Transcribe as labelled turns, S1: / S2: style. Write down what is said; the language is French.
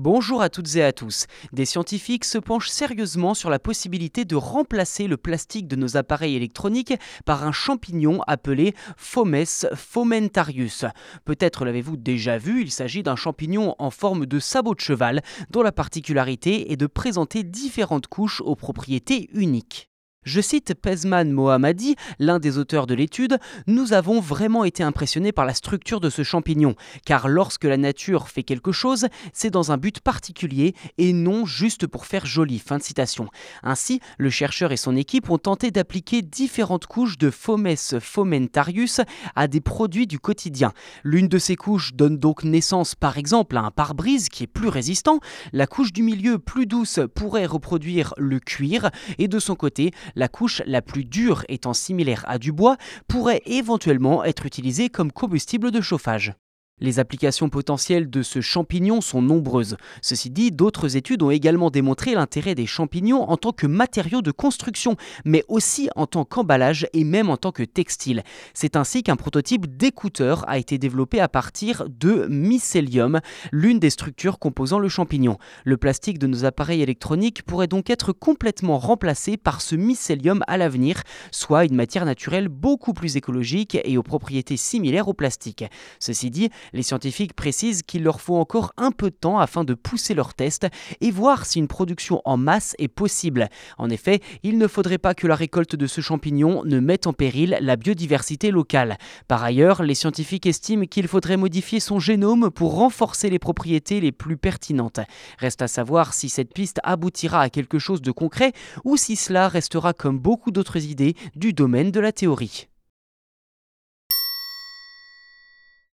S1: Bonjour à toutes et à tous. Des scientifiques se penchent sérieusement sur la possibilité de remplacer le plastique de nos appareils électroniques par un champignon appelé Fomes fomentarius. Peut-être l'avez-vous déjà vu, il s'agit d'un champignon en forme de sabot de cheval dont la particularité est de présenter différentes couches aux propriétés uniques. Je cite Pezman Mohammadi, l'un des auteurs de l'étude, Nous avons vraiment été impressionnés par la structure de ce champignon, car lorsque la nature fait quelque chose, c'est dans un but particulier et non juste pour faire joli. Fin de citation. Ainsi, le chercheur et son équipe ont tenté d'appliquer différentes couches de Fomes fomentarius à des produits du quotidien. L'une de ces couches donne donc naissance par exemple à un pare-brise qui est plus résistant, la couche du milieu plus douce pourrait reproduire le cuir, et de son côté, la couche la plus dure étant similaire à du bois, pourrait éventuellement être utilisée comme combustible de chauffage. Les applications potentielles de ce champignon sont nombreuses. Ceci dit, d'autres études ont également démontré l'intérêt des champignons en tant que matériaux de construction, mais aussi en tant qu'emballage et même en tant que textile. C'est ainsi qu'un prototype d'écouteur a été développé à partir de mycélium, l'une des structures composant le champignon. Le plastique de nos appareils électroniques pourrait donc être complètement remplacé par ce mycélium à l'avenir, soit une matière naturelle beaucoup plus écologique et aux propriétés similaires au plastique. Ceci dit, les scientifiques précisent qu'il leur faut encore un peu de temps afin de pousser leurs tests et voir si une production en masse est possible. En effet, il ne faudrait pas que la récolte de ce champignon ne mette en péril la biodiversité locale. Par ailleurs, les scientifiques estiment qu'il faudrait modifier son génome pour renforcer les propriétés les plus pertinentes. Reste à savoir si cette piste aboutira à quelque chose de concret ou si cela restera comme beaucoup d'autres idées du domaine de la théorie.